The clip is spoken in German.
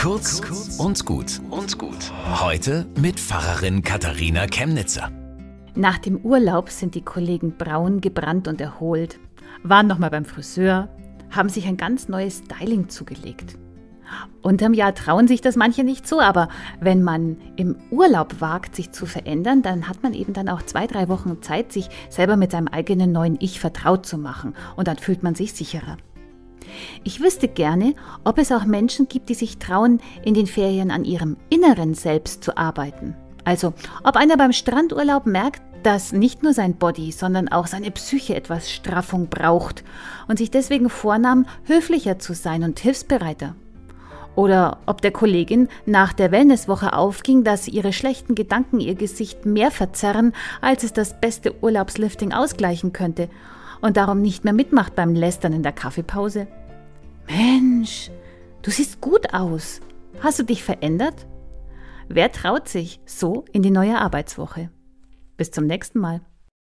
Kurz und gut und gut. Heute mit Pfarrerin Katharina Chemnitzer. Nach dem Urlaub sind die Kollegen braun, gebrannt und erholt, waren nochmal beim Friseur, haben sich ein ganz neues Styling zugelegt. Unterm Jahr trauen sich das manche nicht so, aber wenn man im Urlaub wagt, sich zu verändern, dann hat man eben dann auch zwei, drei Wochen Zeit, sich selber mit seinem eigenen neuen Ich vertraut zu machen und dann fühlt man sich sicherer. Ich wüsste gerne, ob es auch Menschen gibt, die sich trauen, in den Ferien an ihrem inneren Selbst zu arbeiten. Also, ob einer beim Strandurlaub merkt, dass nicht nur sein Body, sondern auch seine Psyche etwas Straffung braucht und sich deswegen vornahm, höflicher zu sein und hilfsbereiter. Oder ob der Kollegin nach der Wellnesswoche aufging, dass ihre schlechten Gedanken ihr Gesicht mehr verzerren, als es das beste Urlaubslifting ausgleichen könnte und darum nicht mehr mitmacht beim Lästern in der Kaffeepause. Mensch, du siehst gut aus. Hast du dich verändert? Wer traut sich so in die neue Arbeitswoche? Bis zum nächsten Mal.